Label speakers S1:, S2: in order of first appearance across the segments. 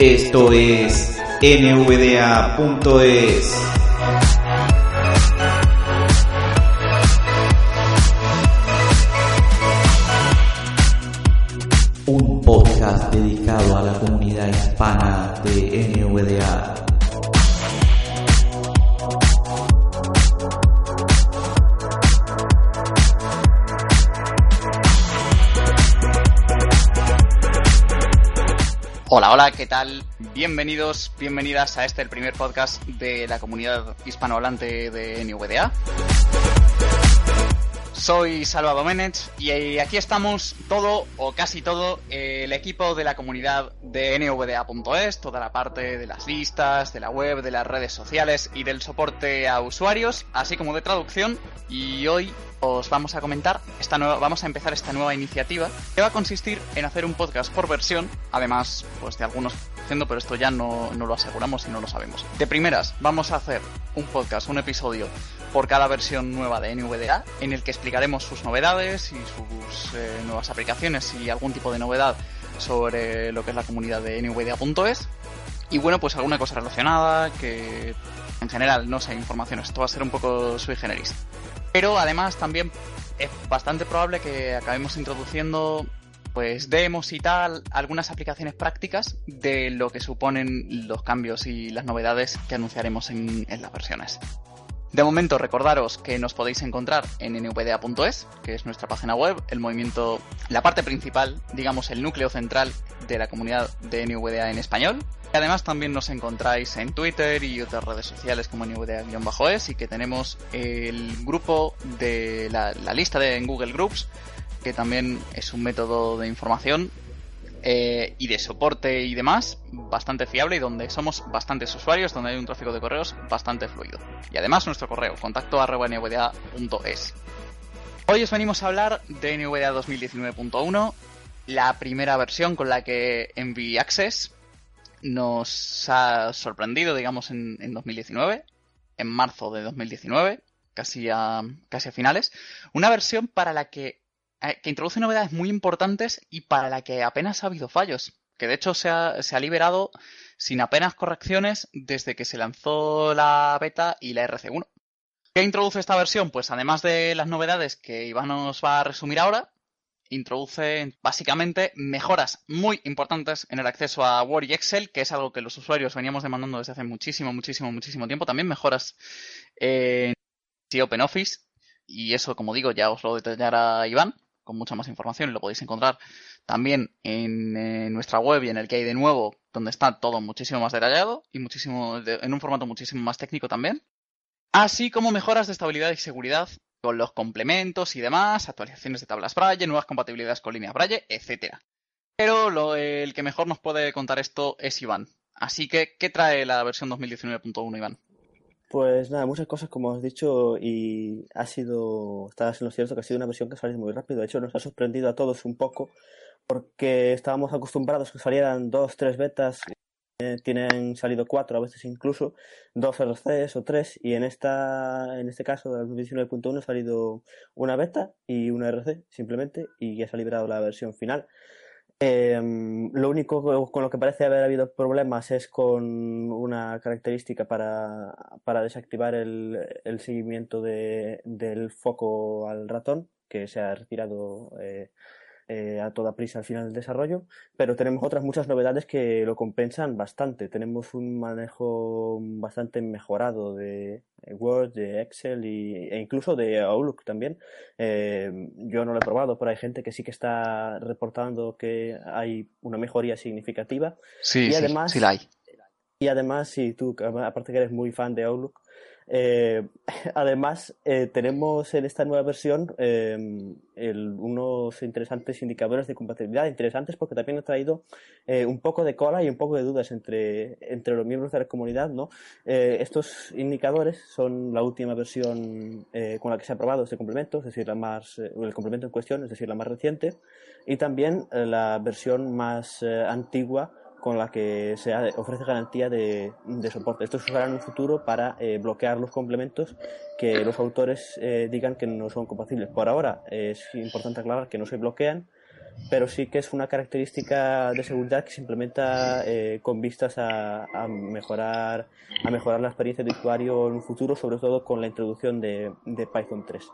S1: Esto es nvda.es.
S2: Hola, ¿qué tal? Bienvenidos, bienvenidas a este, el primer podcast de la comunidad hispanohablante de NVDA. Soy Salva Domenech y aquí estamos todo o casi todo el equipo de la comunidad de nvda.es, toda la parte de las listas, de la web, de las redes sociales y del soporte a usuarios, así como de traducción. Y hoy os vamos a comentar esta nueva, vamos a empezar esta nueva iniciativa que va a consistir en hacer un podcast por versión, además pues de algunos haciendo, pero esto ya no lo aseguramos y no lo sabemos. De primeras, vamos a hacer un podcast, un episodio por cada versión nueva de NVDA, en el que explicaremos sus novedades y sus eh, nuevas aplicaciones y algún tipo de novedad sobre lo que es la comunidad de NVDA.es. Y bueno, pues alguna cosa relacionada, que en general no sé, informaciones. Esto va a ser un poco sui generis. Pero además también es bastante probable que acabemos introduciendo pues demos y tal, algunas aplicaciones prácticas de lo que suponen los cambios y las novedades que anunciaremos en, en las versiones. De momento, recordaros que nos podéis encontrar en nvda.es, que es nuestra página web, el movimiento, la parte principal, digamos el núcleo central de la comunidad de NVDA en español. Además también nos encontráis en Twitter y otras redes sociales como nvda-es y que tenemos el grupo de la, la lista de en Google Groups, que también es un método de información eh, y de soporte y demás bastante fiable y donde somos bastantes usuarios, donde hay un tráfico de correos bastante fluido. Y además nuestro correo, contacto. Hoy os venimos a hablar de NVDA 2019.1, la primera versión con la que Envy Access nos ha sorprendido, digamos, en, en 2019, en marzo de 2019, casi a, casi a finales. Una versión para la que que introduce novedades muy importantes y para la que apenas ha habido fallos. Que de hecho se ha, se ha, liberado sin apenas correcciones desde que se lanzó la beta y la RC1. ¿Qué introduce esta versión? Pues además de las novedades que Iván nos va a resumir ahora, introduce básicamente mejoras muy importantes en el acceso a Word y Excel, que es algo que los usuarios veníamos demandando desde hace muchísimo, muchísimo, muchísimo tiempo. También mejoras en OpenOffice, y eso, como digo, ya os lo detallará Iván con mucha más información y lo podéis encontrar también en, en, nuestra web y en el que hay de nuevo, donde está todo muchísimo más detallado y muchísimo en un formato muchísimo más técnico también. Así como mejoras de estabilidad y seguridad con los complementos y demás, actualizaciones de tablas Braille, nuevas compatibilidades con líneas Braille, etc. Pero lo, el que mejor nos puede contar esto es Iván. Así que, ¿qué trae la versión 2019.1, Iván?
S3: Pues nada, muchas cosas como has dicho y ha sido, estás en lo cierto que ha sido una versión que salido muy rápido. De hecho, nos ha sorprendido a todos un poco porque estábamos acostumbrados que salieran dos, tres betas, eh, tienen salido cuatro, a veces incluso, dos RCs o tres y en esta, en este caso del 19.1 ha salido una beta y una RC simplemente y ya se ha liberado la versión final. Eh, lo único con lo que parece haber habido problemas es con una característica para, para desactivar el, el seguimiento de, del foco al ratón, que se ha retirado eh, eh, a toda prisa al final del desarrollo, pero tenemos otras muchas novedades que lo compensan bastante. Tenemos un manejo bastante mejorado de Word, de Excel y, e incluso de Outlook también. Eh, yo no lo he probado, pero hay gente que sí que está reportando que hay una mejoría significativa.
S2: Sí,
S3: y además,
S2: sí, sí la hay.
S3: Y además, si tú, aparte que eres muy fan de Outlook, eh, además, eh, tenemos en esta nueva versión eh, el, unos interesantes indicadores de compatibilidad, interesantes porque también ha traído eh, un poco de cola y un poco de dudas entre, entre los miembros de la comunidad. ¿no? Eh, estos indicadores son la última versión con la que se ha aprobado este complemento, es decir, la más, el complemento en cuestión, es decir, la más reciente, y también la versión más antigua con la que se ofrece garantía de, de soporte. Esto se usará en un futuro para eh, bloquear los complementos que los autores eh, digan que no son compatibles. Por ahora es importante aclarar que no se bloquean, pero sí que es una característica de seguridad que se implementa eh, con vistas a, mejorar a mejorar la experiencia de usuario en un futuro, sobre todo con la introducción de, Python 3.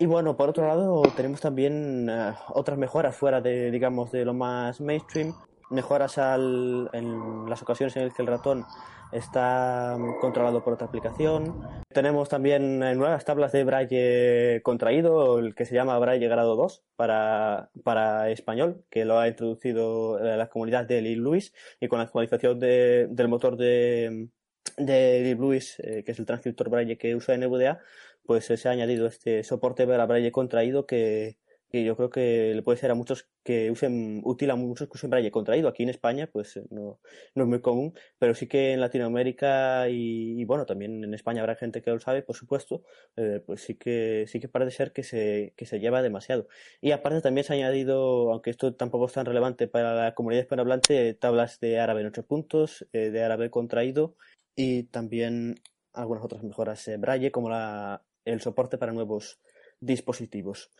S3: Y bueno, por otro lado, tenemos también eh, otras mejoras fuera de, digamos, de lo más mainstream, mejoras al, en las ocasiones en las que el ratón está controlado por otra aplicación. Tenemos también eh, nuevas tablas de braille contraído, el que se llama braille grado 2 para, para español, que lo ha introducido eh, la comunidad de Lil Luis y con la actualización de, del motor de, de Lil Luis, eh, que es el transcriptor braille que usa NVDA, pues se ha añadido este soporte para braille contraído que, que yo creo que le puede ser a muchos que usen, útil a muchos que usen braille contraído. Aquí en España, pues eh, no, no es muy común, pero sí que en Latinoamérica y, bueno, también en España habrá gente que lo sabe, por supuesto, eh, pues sí que, sí que parece ser que se, que se lleva demasiado. Y aparte también se ha añadido, aunque esto tampoco es tan relevante para la comunidad hispanohablante, tablas de árabe en ocho puntos, eh, de árabe contraído y también algunas otras mejoras en braille, como la, el soporte para nuevos dispositivos.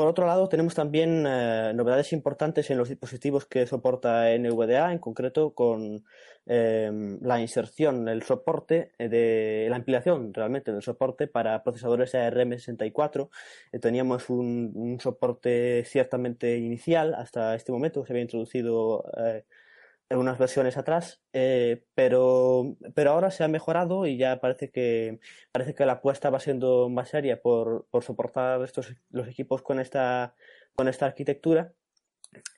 S3: Por otro lado, tenemos también eh, novedades importantes en los dispositivos que soporta NVDA, en concreto con em, la inserción, el soporte de la ampliación realmente del soporte para procesadores ARM64. Eh, teníamos un, soporte ciertamente inicial hasta este momento, se había introducido eh, unas versiones atrás, eh, pero, pero ahora se ha mejorado y ya parece que parece que la apuesta va siendo más seria por, por soportar estos los equipos con esta con esta arquitectura.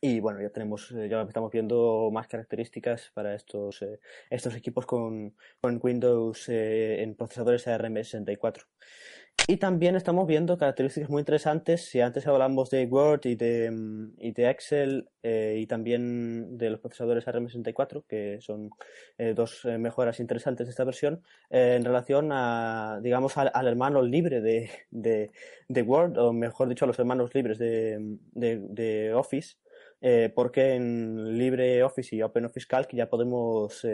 S3: Y bueno ya tenemos eh, ya estamos viendo más características para estos eh, estos equipos con, con Windows en procesadores ARM64 y también estamos viendo características muy interesantes. Si antes hablamos de Word y de, mm, y de Excel eh, y también de los procesadores ARM64, que son eh, dos eh, mejoras interesantes de esta versión, en relación a, digamos, al, hermano libre de, de, de, Word, o mejor dicho, a los hermanos libres de, de, de Office, porque en LibreOffice y OpenOffice Calc ya podemos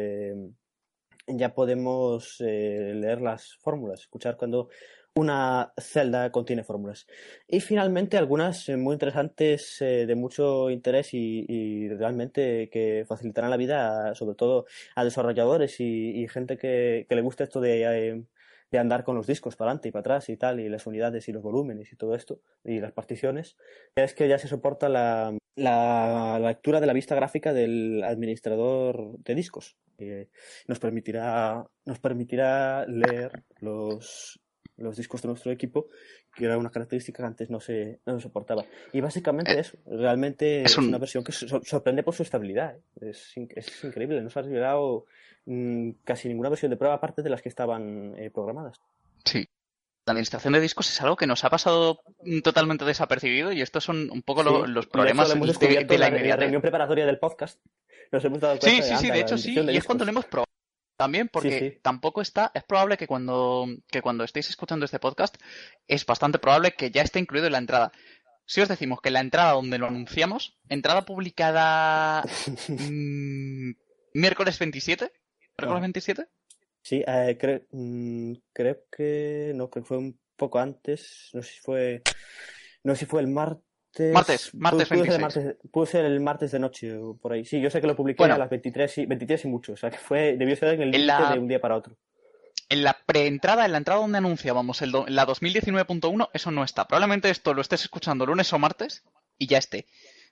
S3: ya podemos leer las fórmulas, escuchar cuando una celda contiene fórmulas. Y finalmente algunas eh, muy interesantes, eh, de mucho interés y, realmente que facilitarán la vida, sobre todo a desarrolladores y, gente que, le gusta esto eh, de, andar con los discos para adelante y para atrás y tal, y las unidades y los volúmenes y todo esto, y las particiones, es que ya se soporta la, la, lectura de la vista gráfica del administrador de discos. nos permitirá, nos permitirá leer los, los discos de nuestro equipo, que era una característica que antes no se, no soportaba. Y básicamente eh, eso, realmente es, una versión que sorprende por su estabilidad. ¿eh? Es, es, increíble, no se ha revelado mm, casi ninguna versión de prueba aparte de las que estaban eh, programadas.
S2: Sí. La administración de discos es algo que nos ha pasado totalmente desapercibido y estos son un poco los problemas
S3: de, la, reunión preparatoria del podcast. Nos hemos dado
S2: cuenta sí, sí, sí, de hecho sí, y es cuando lo hemos probado también porque tampoco está, es probable que cuando, que cuando estéis escuchando este podcast, es bastante probable que ya esté incluido en la entrada. Si os decimos que la entrada donde lo anunciamos, entrada publicada mm, miércoles 27, miércoles 27.
S3: Sí, eh, mm, creo que no, que fue un poco antes, no sé si fue, no sé si fue el martes
S2: Martes, martes puede, 26.
S3: Ser puede ser el martes de noche o por ahí. Sí, yo sé que lo publiqué a las 23 y, 23 y mucho. O sea, que fue, debió ser en el límite de un día para otro.
S2: En la preentrada, en la entrada donde anunciábamos el la 2019.1, eso no está. Probablemente esto lo estés escuchando lunes o martes y ya esté.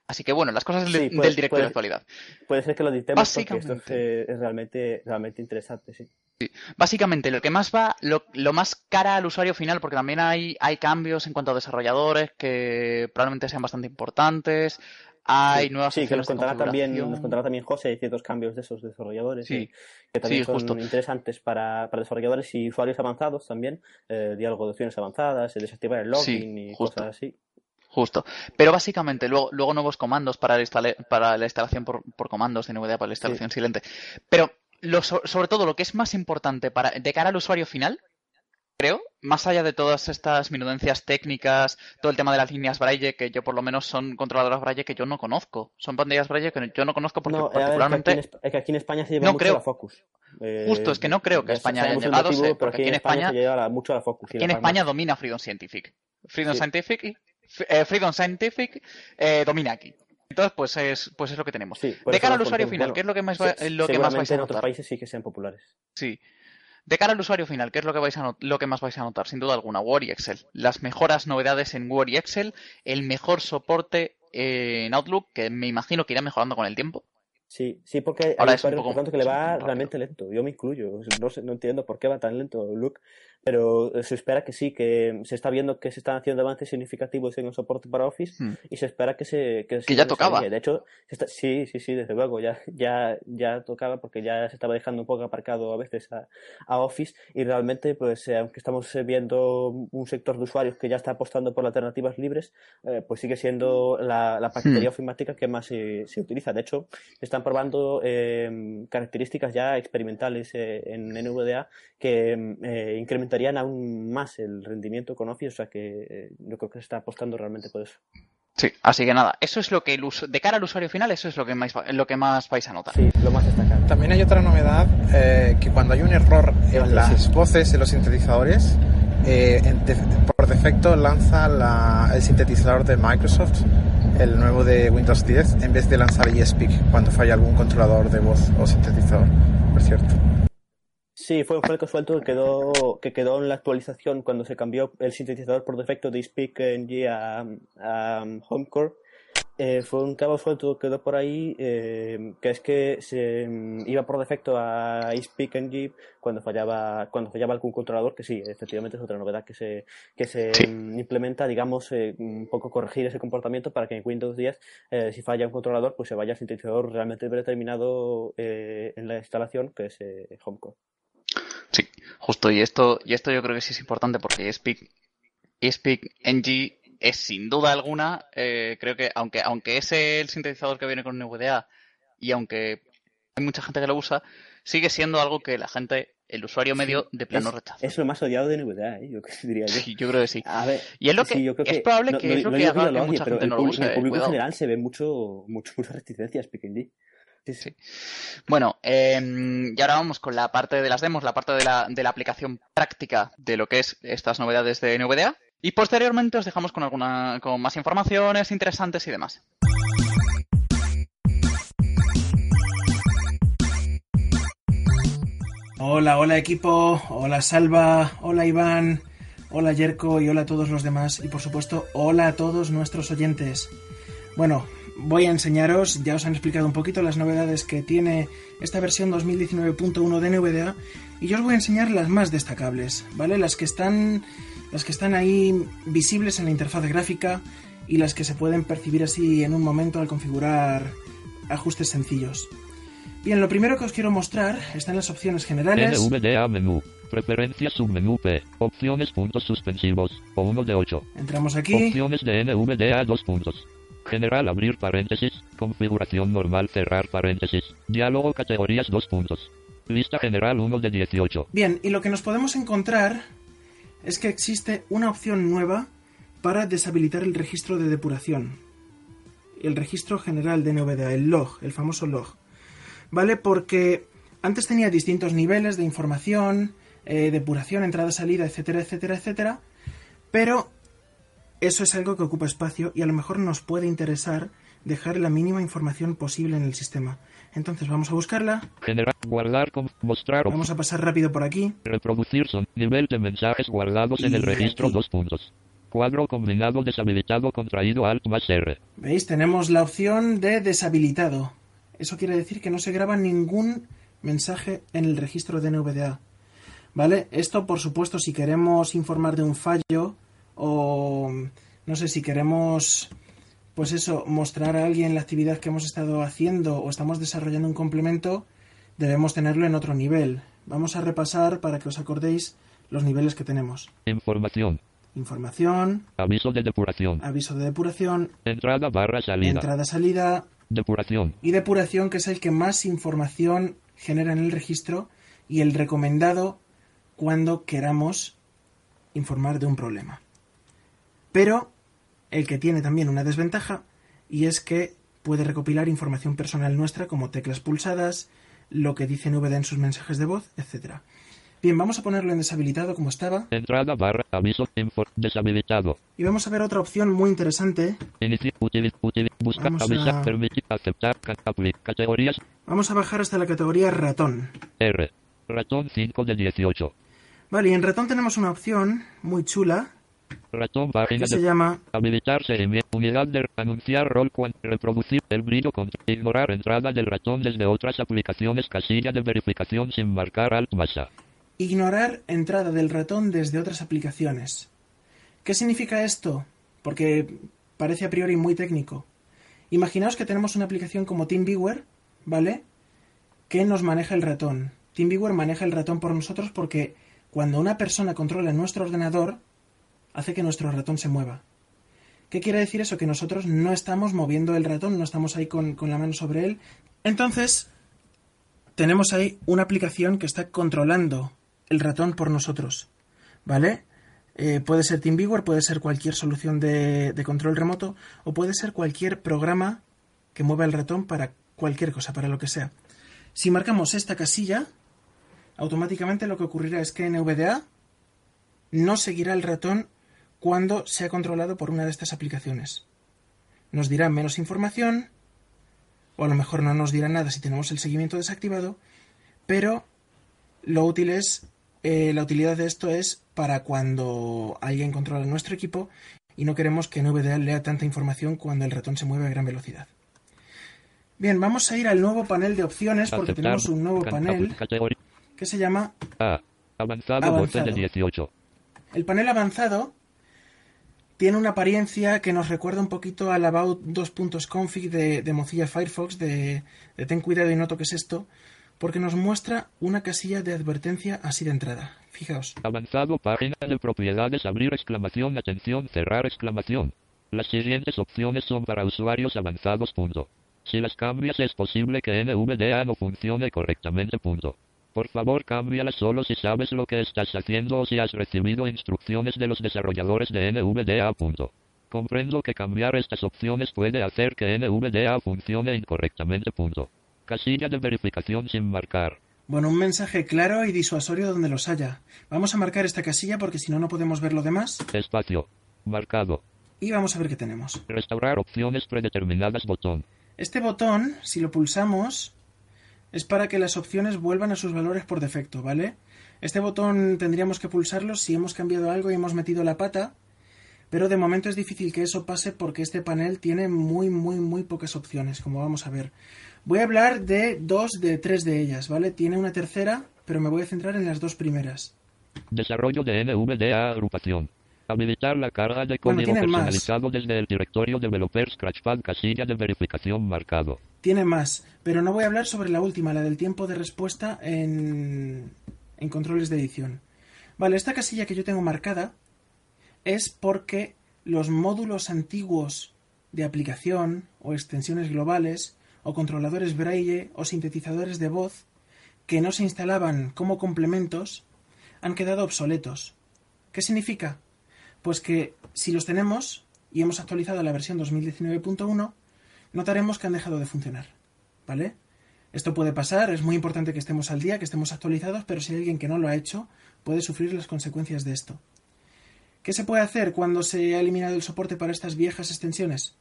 S2: Así que bueno, las cosas del, directo de actualidad.
S3: Puede ser que lo dictemos porque esto es, realmente, realmente interesante, sí.
S2: Básicamente, lo que más va, lo, más cara al usuario final, porque también hay, hay cambios en cuanto a desarrolladores que probablemente sean bastante importantes. Hay nuevas
S3: sí, que nos contará también nos contará también José hay ciertos cambios de esos desarrolladores sí, que también son interesantes para, para, desarrolladores y usuarios avanzados también eh, diálogo de opciones avanzadas desactivar el login y cosas así
S2: Justo. Pero básicamente, luego, luego nuevos comandos para, para la instalación por, por, comandos de NVDA, para la instalación silente. Pero sobre todo lo que es más importante para, de cara al usuario final, creo, más allá de todas estas minudencias técnicas, todo el tema de las líneas Braille, que yo por lo menos son controladoras Braille que yo no conozco. Son pantallas Braille que yo no conozco porque particularmente...
S3: es, que aquí en España se lleva mucho la Focus.
S2: Justo, es que no creo que España haya llegado, porque aquí en España,
S3: mucho la Focus.
S2: Aquí en España domina Freedom Scientific. Freedom Scientific eh, Freedom Scientific eh, domina aquí. Entonces, pues es, pues es lo que tenemos.
S3: Sí,
S2: de cara al usuario final,
S3: bueno,
S2: ¿qué es lo que más, lo que más vais a
S3: en otros
S2: notar?
S3: países sí que sean populares.
S2: Sí. De cara al usuario final, ¿qué es lo que, vais a lo que más vais a notar? Sin duda alguna, Word y Excel. Las mejoras novedades en Word y Excel, el mejor soporte eh, en Outlook, que me imagino que irá mejorando con el tiempo.
S3: Sí, sí, porque hay
S2: Ahora es un
S3: usuarios,
S2: poco-
S3: por tanto, que le va realmente lento. Yo me incluyo. No sé, no entiendo por qué va tan lento Luke, pero se espera que sí, que se está viendo que se están haciendo avances significativos en el soporte para Office
S2: Hmm.
S3: y se espera que se que,
S2: Que
S3: siga
S2: ya tocaba.
S3: De hecho, se está- sí, sí, sí, desde luego, ya, ya, ya tocaba porque ya se estaba dejando un poco aparcado a veces a, a Office y realmente, pues, eh, aunque estamos eh, viendo un sector de usuarios que ya está apostando por alternativas libres, eh, pues sigue siendo la, la paquetería
S2: Hmm.
S3: ofimática que más se, se utiliza. De hecho, están probando eh, características ya experimentales eh, en NVDA que eh, aún más el rendimiento con Office, o sea que eh, yo creo que se está apostando realmente por eso.
S2: Sí, así que nada, eso es lo que el de cara al usuario final, eso es lo que más, lo que más vais a notar.
S3: Sí, lo más destacado.
S4: También hay otra novedad, eh, que cuando hay un error en las voces, en los sintetizadores, eh, en de- por defecto lanza la- el sintetizador de Microsoft, el nuevo de Windows 10, en vez de lanzar eSpeak cuando falla algún controlador de voz o sintetizador, por cierto.
S3: Sí, fue un falco suelto que quedó, que quedó en la actualización cuando se cambió el sintetizador por defecto de SpeakNG a, a HomeCore. Eh, fue un cabo suelto que quedó por ahí, eh, que es que se mm, iba por defecto a SpeakNG cuando fallaba, cuando fallaba algún controlador, que sí, efectivamente es otra novedad que se, que se
S2: Sí.
S3: mm, implementa, digamos, eh, un poco corregir ese comportamiento para que en Windows 10, eh, si falla un controlador, pues se vaya al sintetizador realmente determinado eh, en la instalación, que es HomeCore.
S2: Justo, y esto, y esto yo creo que sí es importante porque Speak, Speak NG es sin duda alguna, eh, creo que aunque, aunque es el sintetizador que viene con NVDA y aunque hay mucha gente que lo usa, sigue siendo algo que la gente, el usuario medio, de plano
S3: es,
S2: rechaza.
S3: es lo más odiado de NVDA, ¿eh? yo diría yo.
S2: Sí, yo creo que sí.
S3: A ver,
S2: Y es lo que
S3: sí, yo creo
S2: es probable
S3: no-
S2: que
S3: no-
S2: es lo
S3: no
S2: que haga
S3: lo
S2: que mucha gente no lo use.
S3: En el público en
S2: cuidado.
S3: general se ve mucho, mucho, mucha reticencia a SpeakNG. Sí, sí.
S2: Bueno, eh, y ahora vamos con la parte de las demos, la parte de la, de la aplicación práctica de lo que es estas novedades de NVDA. Y posteriormente os dejamos con alguna, con más informaciones interesantes y demás.
S5: Hola, hola equipo, hola Salva, hola Iván, hola Yerko y hola a todos los demás y por supuesto hola a todos nuestros oyentes. Bueno, voy a enseñaros, ya os han explicado un poquito las novedades que tiene esta versión 2019.1 de NVDA y yo os voy a enseñar las más destacables, ¿vale? Las que están las que están ahí visibles en la interfaz gráfica y las que se pueden percibir así en un momento al configurar ajustes sencillos. Bien, lo primero que os quiero mostrar está en las opciones generales.
S6: NVDA menú. Preferencias submenú P. Opciones puntos suspensivos. O 1 de 8.
S5: Entramos aquí.
S6: Opciones de NVDA 2 puntos. General abrir paréntesis. Configuración normal cerrar paréntesis. Diálogo categorías 2 puntos. Lista general 1 de 18.
S5: Bien, y lo que nos podemos encontrar es que existe una opción nueva para deshabilitar el registro de depuración. El registro general de NVDA, el log, el famoso log. ¿Vale? Porque antes tenía distintos niveles de información, eh, depuración, entrada, salida, etcétera, etcétera, etcétera. Pero eso es algo que ocupa espacio y a lo mejor nos puede interesar dejar la mínima información posible en el sistema. Entonces vamos a buscarla,
S6: guardar con mostrar
S5: vamos a pasar rápido por aquí.
S6: reproducir son nivel de mensajes guardados en el registro
S5: aquí.
S6: 2 puntos. Cuadro combinado deshabilitado contraído alt más R.
S5: ¿Veis? Tenemos la opción de deshabilitado. Eso quiere decir que no se graba ningún mensaje en el registro de NVDA. ¿Vale? Esto, por supuesto, si queremos informar de un fallo o no sé si queremos pues eso, mostrar a alguien la actividad que hemos estado haciendo o estamos desarrollando un complemento, debemos tenerlo en otro nivel. Vamos a repasar para que os acordéis los niveles que tenemos.
S6: Información.
S5: Información,
S6: Aviso de depuración.
S5: aviso de depuración,
S6: Entrada barra salida.
S5: entrada-salida,
S6: Depuración.
S5: y depuración, que es el que más información genera en el registro y el recomendado cuando queramos informar de un problema. Pero el que tiene también una desventaja y es que puede recopilar información personal nuestra como teclas pulsadas, lo que dice NVDA en sus mensajes de voz, etc. Bien, vamos a ponerlo en deshabilitado como estaba.
S6: Entrada barra aviso info deshabilitado.
S5: Y vamos a ver otra opción muy interesante.
S6: Util util
S5: Vamos
S6: avisar
S5: a-
S6: permitir aceptar categorías
S5: Vamos a bajar hasta la categoría ratón.
S6: R. Ratón 5 de 18.
S5: Vale, y en ratón tenemos una opción muy chula
S6: Ratón página
S5: que se
S6: de
S5: llama
S6: habilitar seguimiento unidad de anunciar rol cuan reproducir el brillo con ignorar entrada del ratón desde otras aplicaciones casilla de verificación sin marcar alt masa.
S5: ignorar entrada del ratón desde otras aplicaciones. ¿Qué significa esto? Porque parece a priori muy técnico. Imaginaos que tenemos una aplicación como TeamViewer, ¿vale? Que nos maneja el ratón. TeamViewer maneja el ratón por nosotros porque cuando una persona controla nuestro ordenador, hace que nuestro ratón se mueva. ¿Qué quiere decir eso? Que nosotros no estamos moviendo el ratón, no estamos ahí con, con la mano sobre él. Entonces, tenemos ahí una aplicación que está controlando el ratón por nosotros. ¿Vale? Eh, puede ser TeamViewer, puede ser cualquier solución de, de control remoto o puede ser cualquier programa que mueva el ratón para cualquier cosa, para lo que sea. Si marcamos esta casilla, automáticamente lo que ocurrirá es que NVDA no seguirá el ratón cuando sea controlado por una de estas aplicaciones. Nos dirá menos información, o a lo mejor no nos dirá nada si tenemos el seguimiento desactivado, pero lo útil es, eh, la utilidad de esto es para cuando alguien controla nuestro equipo y no queremos que NVDA lea tanta información cuando el ratón se mueve a gran velocidad. Bien, vamos a ir al nuevo panel de opciones porque
S6: Aceptar
S5: tenemos un nuevo panel que se llama
S6: A. Avanzado, de
S5: Avanzado.
S6: 18.
S5: El panel avanzado tiene una apariencia que nos recuerda un poquito al About 2.config de, de Mozilla Firefox, de, ten cuidado y no toques esto, porque nos muestra una casilla de advertencia así de entrada. Fijaos.
S6: Avanzado, página de propiedades, abrir exclamación, atención, cerrar exclamación. Las siguientes opciones son para usuarios avanzados. Punto. Si las cambias es posible que NVDA no funcione correctamente. Punto. Por favor, cámbialas solo si sabes lo que estás haciendo o si has recibido instrucciones de los desarrolladores de NVDA. Comprendo que cambiar estas opciones puede hacer que NVDA funcione incorrectamente. Punto. Casilla de verificación sin marcar.
S5: Bueno, un mensaje claro y disuasorio donde los haya. Vamos a marcar esta casilla porque si no, no podemos ver lo demás.
S6: Espacio. Marcado.
S5: Y vamos a ver qué tenemos.
S6: Restaurar opciones predeterminadas. Botón.
S5: Este botón, si lo pulsamos, es para que las opciones vuelvan a sus valores por defecto, ¿vale? Este botón tendríamos que pulsarlo si hemos cambiado algo y hemos metido la pata, pero de momento es difícil que eso pase porque este panel tiene muy, muy, muy pocas opciones, como vamos a ver. Voy a hablar de dos de tres de ellas, ¿vale? Tiene una tercera, pero me voy a centrar en las dos primeras.
S6: Desarrollo de NVDA agrupación. Habilitar la carga de
S5: Bueno,
S6: código
S5: más.
S6: personalizado desde el directorio developer Scratchpad casilla de verificación marcado.
S5: Tiene más, pero no voy a hablar sobre la última, la del tiempo de respuesta en, en controles de edición. Vale, esta casilla que yo tengo marcada es porque los módulos antiguos de aplicación o extensiones globales o controladores braille o sintetizadores de voz que no se instalaban como complementos han quedado obsoletos. ¿Qué significa? Pues que si los tenemos y hemos actualizado la versión 2019.1, notaremos que han dejado de funcionar. ¿Vale? Esto puede pasar, es muy importante que estemos al día, que estemos actualizados, pero si hay alguien que no lo ha hecho, puede sufrir las consecuencias de esto. ¿Qué se puede hacer cuando se ha eliminado el soporte para estas viejas extensiones?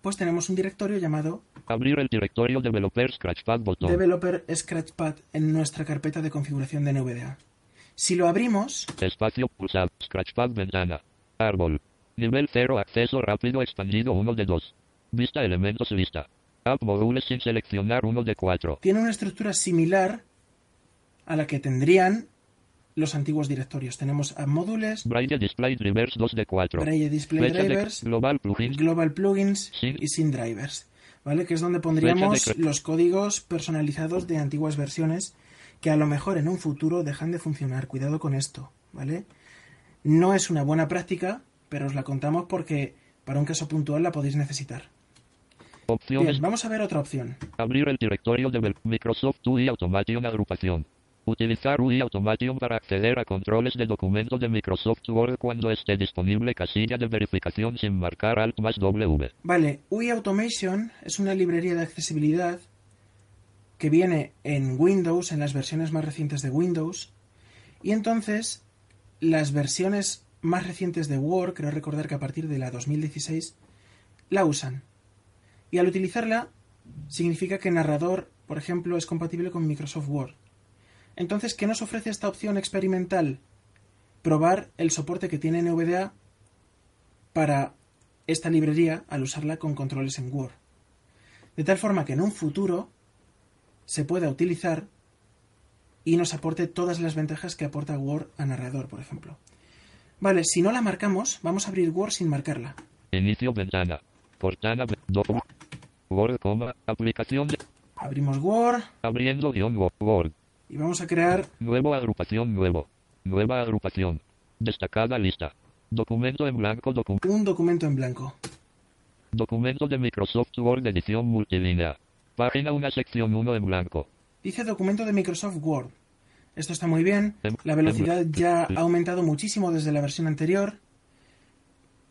S5: Pues tenemos un directorio llamado
S6: Abrir el directorio developer Scratchpad botón.
S5: Developer Scratchpad en nuestra carpeta de configuración de NVDA. Si lo abrimos,
S6: Espacio pulsado. Scratchpad ventana. Árbol. Nivel 0 acceso rápido expandido 1 de 2. Vista elementos lista. App módulos sin seleccionar 1 de 4.
S5: tiene una estructura similar a la que tendrían los antiguos directorios. Tenemos a módulos,
S6: Braille Display Drivers 2 de 4.
S5: Braille Display Drivers,
S6: Global Plugins.
S5: Global Plugins
S6: Sí.
S5: y Sin Drivers. ¿Vale? Que es donde pondríamos los códigos personalizados de antiguas versiones que a lo mejor en un futuro dejan de funcionar. Cuidado con esto, ¿vale? No es una buena práctica, pero os la contamos porque para un caso puntual la podéis necesitar.
S6: Opciones.
S5: Bien, vamos a ver otra opción.
S6: Abrir el directorio de Microsoft UI Automation agrupación. Utilizar UI Automation para acceder a controles de documento de Microsoft Word cuando esté disponible casilla de verificación sin marcar Alt más W.
S5: Vale, UI Automation es una librería de accesibilidad que viene en Windows, en las versiones más recientes de Windows, Y entonces, las versiones más recientes de Word, creo recordar que a partir de la 2016, la usan. Y al utilizarla, significa que narrador, por ejemplo, es compatible con Microsoft Word. Entonces, ¿qué nos ofrece esta opción experimental? Probar el soporte que tiene NVDA para esta librería al usarla con controles en Word. De tal forma que en un futuro se pueda utilizar y nos aporte todas las ventajas que aporta Word a narrador, por ejemplo. Vale, si no la marcamos, vamos a abrir Word sin marcarla.
S6: Inicio ventana. Portada. Word, coma, aplicación de...
S5: Abrimos Word.
S6: Abriendo guion Word.
S5: Y vamos a crear...
S6: Nuevo agrupación nuevo. Nueva agrupación. Destacada lista. Documento en blanco.
S5: un documento en blanco.
S6: Documento de Microsoft Word edición multilínea. Página 1 sección 1 en blanco.
S5: Dice documento de Microsoft Word. Esto está muy bien. La velocidad ya ha aumentado muchísimo desde la versión anterior.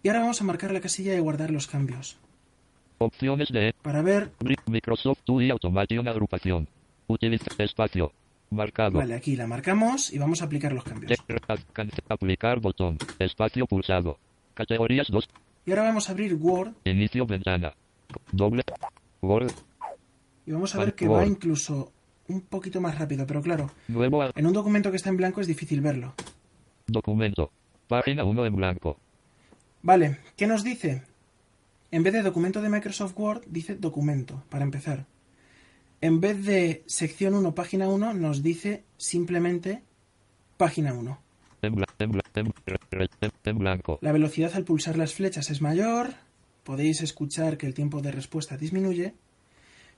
S5: Y ahora vamos a marcar la casilla de guardar los cambios.
S6: Opciones de...
S5: Para ver...
S6: Microsoft UI Automation agrupación. Utiliza espacio. Marcado.
S5: Vale, aquí la marcamos y vamos a aplicar los cambios.
S6: Aplicar botón. Espacio pulsado. Categorías 2.
S5: Y ahora vamos a abrir Word.
S6: Inicio ventana. Doble. Word.
S5: Y vamos a ver que va incluso un poquito más rápido, pero claro. Nuevo en un documento que está en blanco es difícil verlo.
S6: Documento. Página 1 en blanco.
S5: Vale, ¿qué nos dice? En vez de documento de Microsoft Word, dice documento, para empezar. En vez de sección 1, página 1, nos dice simplemente página 1.
S6: En blanco.
S5: La velocidad al pulsar las flechas es mayor. Podéis escuchar que el tiempo de respuesta disminuye.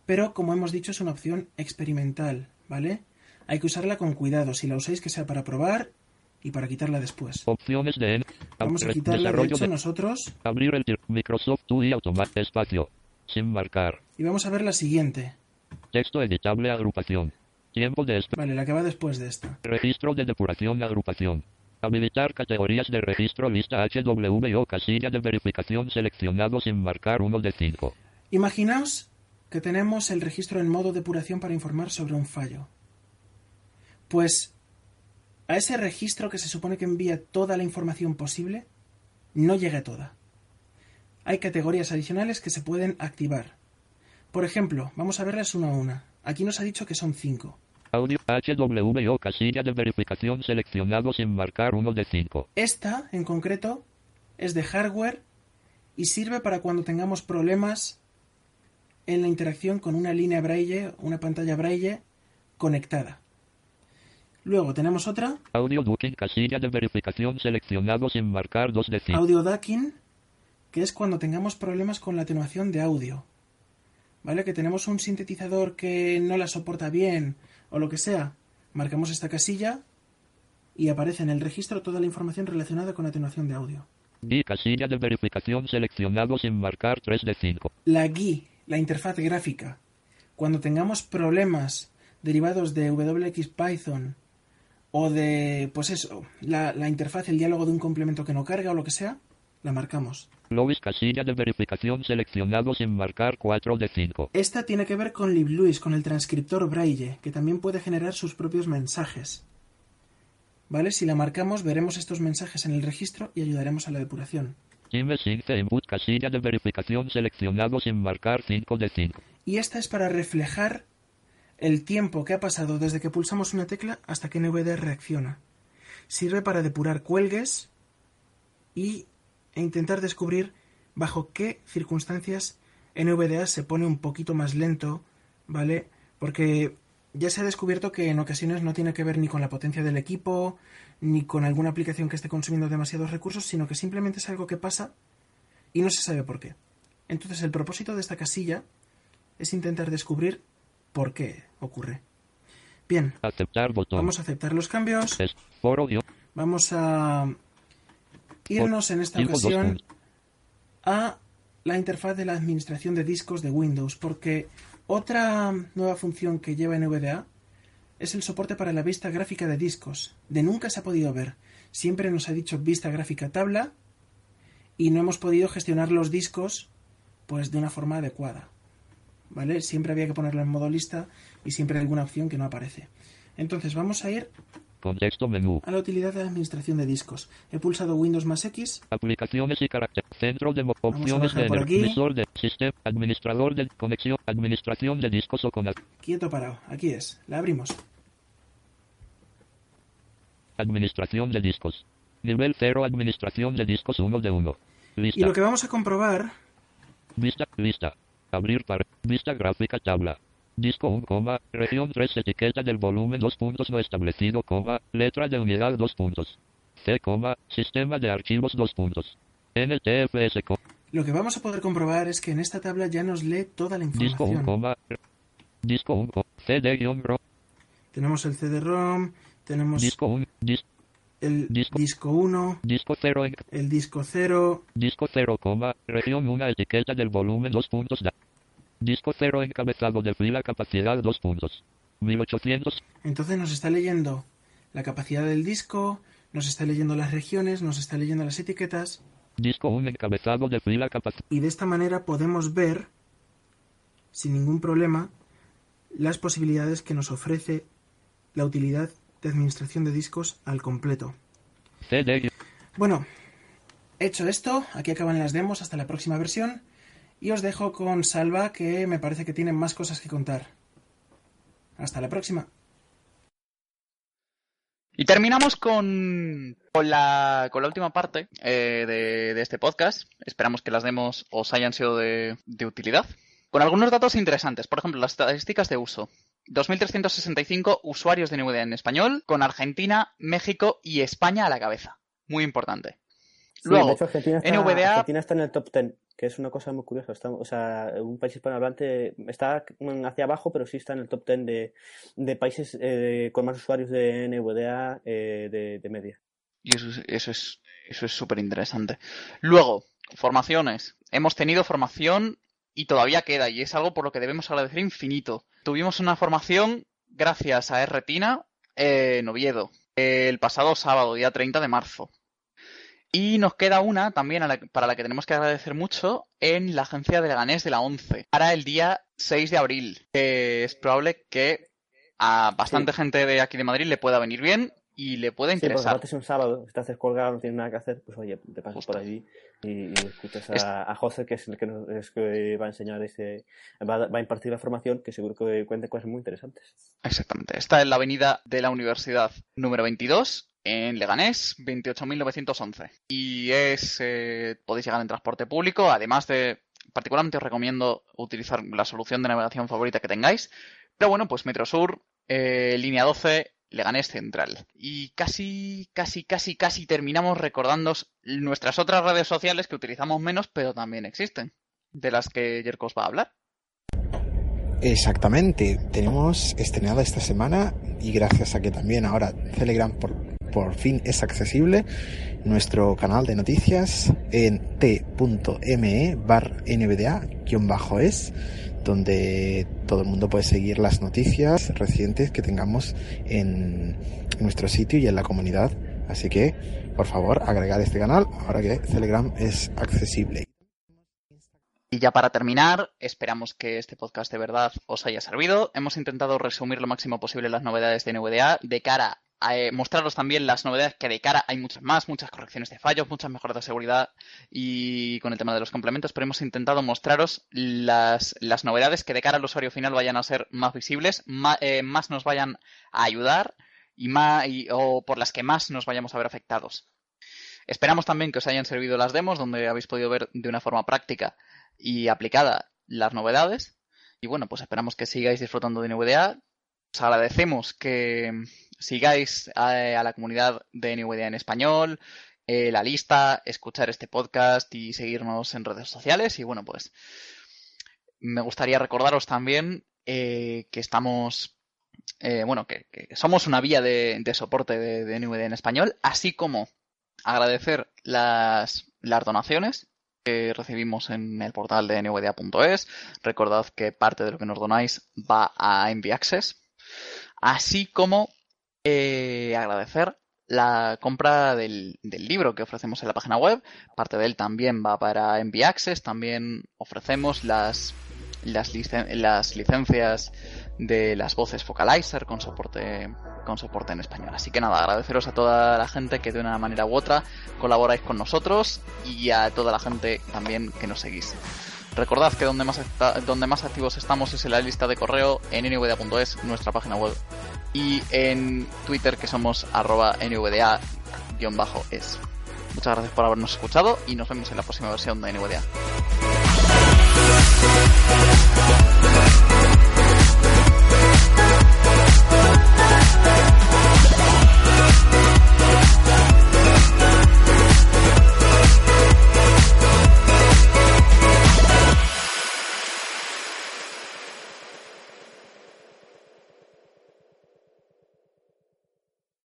S5: Pero, como hemos dicho, es una opción experimental, ¿vale? Hay que usarla con cuidado. Si la usáis, que sea para probar y para quitarla después.
S6: Opciones de
S5: Vamos a quitarla de hecho nosotros.
S6: Abrir el Microsoft UI Automatic espacio sin marcar.
S5: Y vamos a ver la siguiente.
S6: Texto editable agrupación. Tiempo de esta.
S5: Vale, la que va después de esta.
S6: Registro de depuración agrupación. Habilitar categorías de registro lista HW o casilla de verificación seleccionado sin marcar uno de 5.
S5: Imaginaos que tenemos el registro en modo depuración para informar sobre un fallo. Pues a ese registro que se supone que envía toda la información posible, no llega toda. Hay categorías adicionales que se pueden activar. Por ejemplo, vamos a verlas una a una. Aquí nos ha dicho que son cinco.
S6: Audio casilla de verificación seleccionado sin marcar uno de cinco.
S5: Esta, en concreto, es de hardware y sirve para cuando tengamos problemas en la interacción con una línea braille, una pantalla braille conectada. Luego tenemos otra.
S6: Audio ducking, casilla de verificación seleccionado sin marcar 2 de 5.
S5: Audio ducking, que es cuando tengamos problemas con la atenuación de audio. ¿Vale? Que tenemos un sintetizador que no la soporta bien o lo que sea. Marcamos esta casilla y aparece en el registro toda la información relacionada con atenuación de audio.
S6: GUI, casilla de verificación seleccionado sin marcar 3 de 5.
S5: La GUI, la interfaz gráfica. Cuando tengamos problemas derivados de WX Python o de, pues eso, la, la, interfaz, el diálogo de un complemento que no carga o lo que sea, la marcamos.
S6: Louis casilla de verificación seleccionado sin marcar 4 de 5.
S5: Esta tiene que ver con LibLouis, con el transcriptor Braille, que también puede generar sus propios mensajes. ¿Vale? Si la marcamos, veremos estos mensajes en el registro y ayudaremos a la depuración.
S6: input casilla de verificación seleccionado sin marcar 5 de 5.
S5: Y esta es para reflejar el tiempo que ha pasado desde que pulsamos una tecla hasta que NVDA reacciona. Sirve para depurar cuelgues y, e intentar descubrir bajo qué circunstancias NVDA se pone un poquito más lento, ¿vale? Porque ya se ha descubierto que en ocasiones no tiene que ver ni con la potencia del equipo, ni con alguna aplicación que esté consumiendo demasiados recursos, sino que simplemente es algo que pasa y no se sabe por qué. Entonces el propósito de esta casilla es intentar descubrir por qué ocurre. Bien,
S6: Aceptar botón.
S5: vamos a aceptar los cambios. Vamos a irnos en esta ocasión a la interfaz de la administración de discos de Windows, porque otra nueva función que lleva NVDA es el soporte para la vista gráfica de discos. De nunca se ha podido ver. Siempre nos ha dicho vista gráfica tabla y no hemos podido gestionar los discos pues de una forma adecuada. ¿Vale? Siempre había que ponerlo en modo lista y siempre hay alguna opción que no aparece. Entonces vamos a ir
S6: Contexto menú.
S5: A la utilidad de la administración de discos. He pulsado Windows más X.
S6: Aplicaciones y carácter. Centro de opciones de emisor de sistema. Administrador de conexión. Administración de discos o con
S5: Quieto parado. Aquí es. La abrimos.
S6: administración de discos. Nivel 0. Administración de discos 1 de 1. Lista.
S5: Y lo que vamos a comprobar
S6: Vista, lista. Abrir para. Vista gráfica tabla. Disco 1, coma, región 3, etiqueta del volumen 2 puntos no establecido, coma, letra de unidad 2 puntos. C, coma, sistema de archivos 2 puntos. NTFS,
S5: Lo que vamos a poder comprobar es que en esta tabla ya nos lee toda la
S6: disco 1,
S5: información.
S6: coma, disco 1, coma, CD-ro,
S5: Tenemos el CD-ROM, tenemos
S6: disco 1, dis-
S5: el
S6: disco-
S5: disco 1,
S6: disco 0, en-
S5: el disco 0,
S6: disco 0, coma, región 1, etiqueta del volumen 2 puntos, da- disco 0, encabezado de fila, capacidad 2 puntos. 1800,
S5: entonces nos está leyendo la capacidad del disco, nos está leyendo las regiones, nos está leyendo las etiquetas
S6: disco 1, encabezado de fila, capacidad.
S5: y de esta manera podemos ver sin ningún problema las posibilidades que nos ofrece la utilidad de administración de discos al completo.
S6: CD,
S5: Bueno, hecho esto, aquí acaban las demos hasta la próxima versión y os dejo con Salva que me parece que tiene más cosas que contar. Hasta la próxima.
S2: Y terminamos con, con, la, con la última parte eh, de, de este podcast. Esperamos que las demos os hayan sido de, de utilidad. Con algunos datos interesantes. Por ejemplo, las estadísticas de uso. 2.365 usuarios de NVDA en español, con Argentina, México y España a la cabeza. Muy importante.
S3: Sí,
S2: Luego,
S3: de hecho, Argentina está,
S2: NVDA
S3: Argentina está en el top 10, que es una cosa muy curiosa. Está, o sea, un país hispanohablante está hacia abajo, pero sí está en el top 10 de, de países eh, con más usuarios de NVDA eh, de, de media.
S2: Y eso, es- eso es eso es súper interesante. Luego, formaciones. Hemos tenido formación y todavía queda, y es algo por lo que debemos agradecer infinito. Tuvimos una formación gracias a Retina en Oviedo, el pasado sábado, día 30 de marzo. Y nos queda una también a la- para la que tenemos que agradecer mucho en la agencia de Leganés de la 11, para el día 6 de abril. que es probable que a bastante gente de aquí de Madrid le pueda venir bien y le
S3: Sí, porque
S2: interesar.
S3: aparte es un sábado, si te haces colgado, no tienes nada que hacer, pues oye, te pasas
S2: Justo.
S3: por allí y, y escuchas
S2: Es-
S3: a, José, que es el que, nos, es que va a enseñar este, va, va a impartir la formación, que seguro que cuenta cosas muy interesantes.
S2: Exactamente. Está en la avenida de la Universidad número 22, en Leganés, 28.911. Y es, eh, podéis llegar en transporte público, además de, particularmente os recomiendo utilizar la solución de navegación favorita que tengáis. Pero bueno, pues Metro Sur, eh, línea 12, Leganés Central. Y casi, casi, casi, casi terminamos recordándoos nuestras otras redes sociales que utilizamos menos, pero también existen, de las que Jerko os va a hablar.
S4: Exactamente, tenemos estrenada esta semana y gracias a que también ahora Telegram por, por fin es accesible, nuestro canal de noticias en t.me bar nbda-es, donde todo el mundo puede seguir las noticias recientes que tengamos en nuestro sitio y en la comunidad. Así que, por favor, agregar este canal ahora que Telegram es accesible.
S2: Y ya para terminar, esperamos que este podcast de verdad os haya servido. Hemos intentado resumir lo máximo posible las novedades de NVDA de cara eh, mostraros también las novedades que de cara hay muchas más, muchas correcciones de fallos, muchas mejoras de seguridad y con el tema de los complementos, pero hemos intentado mostraros las, las novedades que de cara al usuario final vayan a ser más visibles, eh, más nos vayan a ayudar y más, o por las que más nos vayamos a ver afectados. Esperamos también que os hayan servido las demos, donde habéis podido ver de una forma práctica y aplicada las novedades. Y bueno, pues esperamos que sigáis disfrutando de NVDA. Os agradecemos que sigáis a, a la comunidad de NVDA en español, eh, la lista, escuchar este podcast y seguirnos en redes sociales. Y bueno, pues me gustaría recordaros también eh, que estamos, eh, bueno, que, somos una vía de, soporte de, de en español, así como agradecer las, las donaciones que recibimos en el portal de nvda.es. Recordad que parte de lo que nos donáis va a Envy Access. Así como eh, agradecer la compra del, libro que ofrecemos en la página web. Parte de él también va para Envy Access. También ofrecemos las licencias de las voces Focalizer con soporte con soporte en español. Así que nada, agradeceros a toda la gente que de una manera u otra colaboráis con nosotros y a toda la gente también que nos seguís. Recordad que donde más, donde más activos estamos es en la lista de correo en nvda.es, nuestra página web, y en Twitter que somos arroba nvda-es. Muchas gracias por habernos escuchado y nos vemos en la próxima versión de NVDA.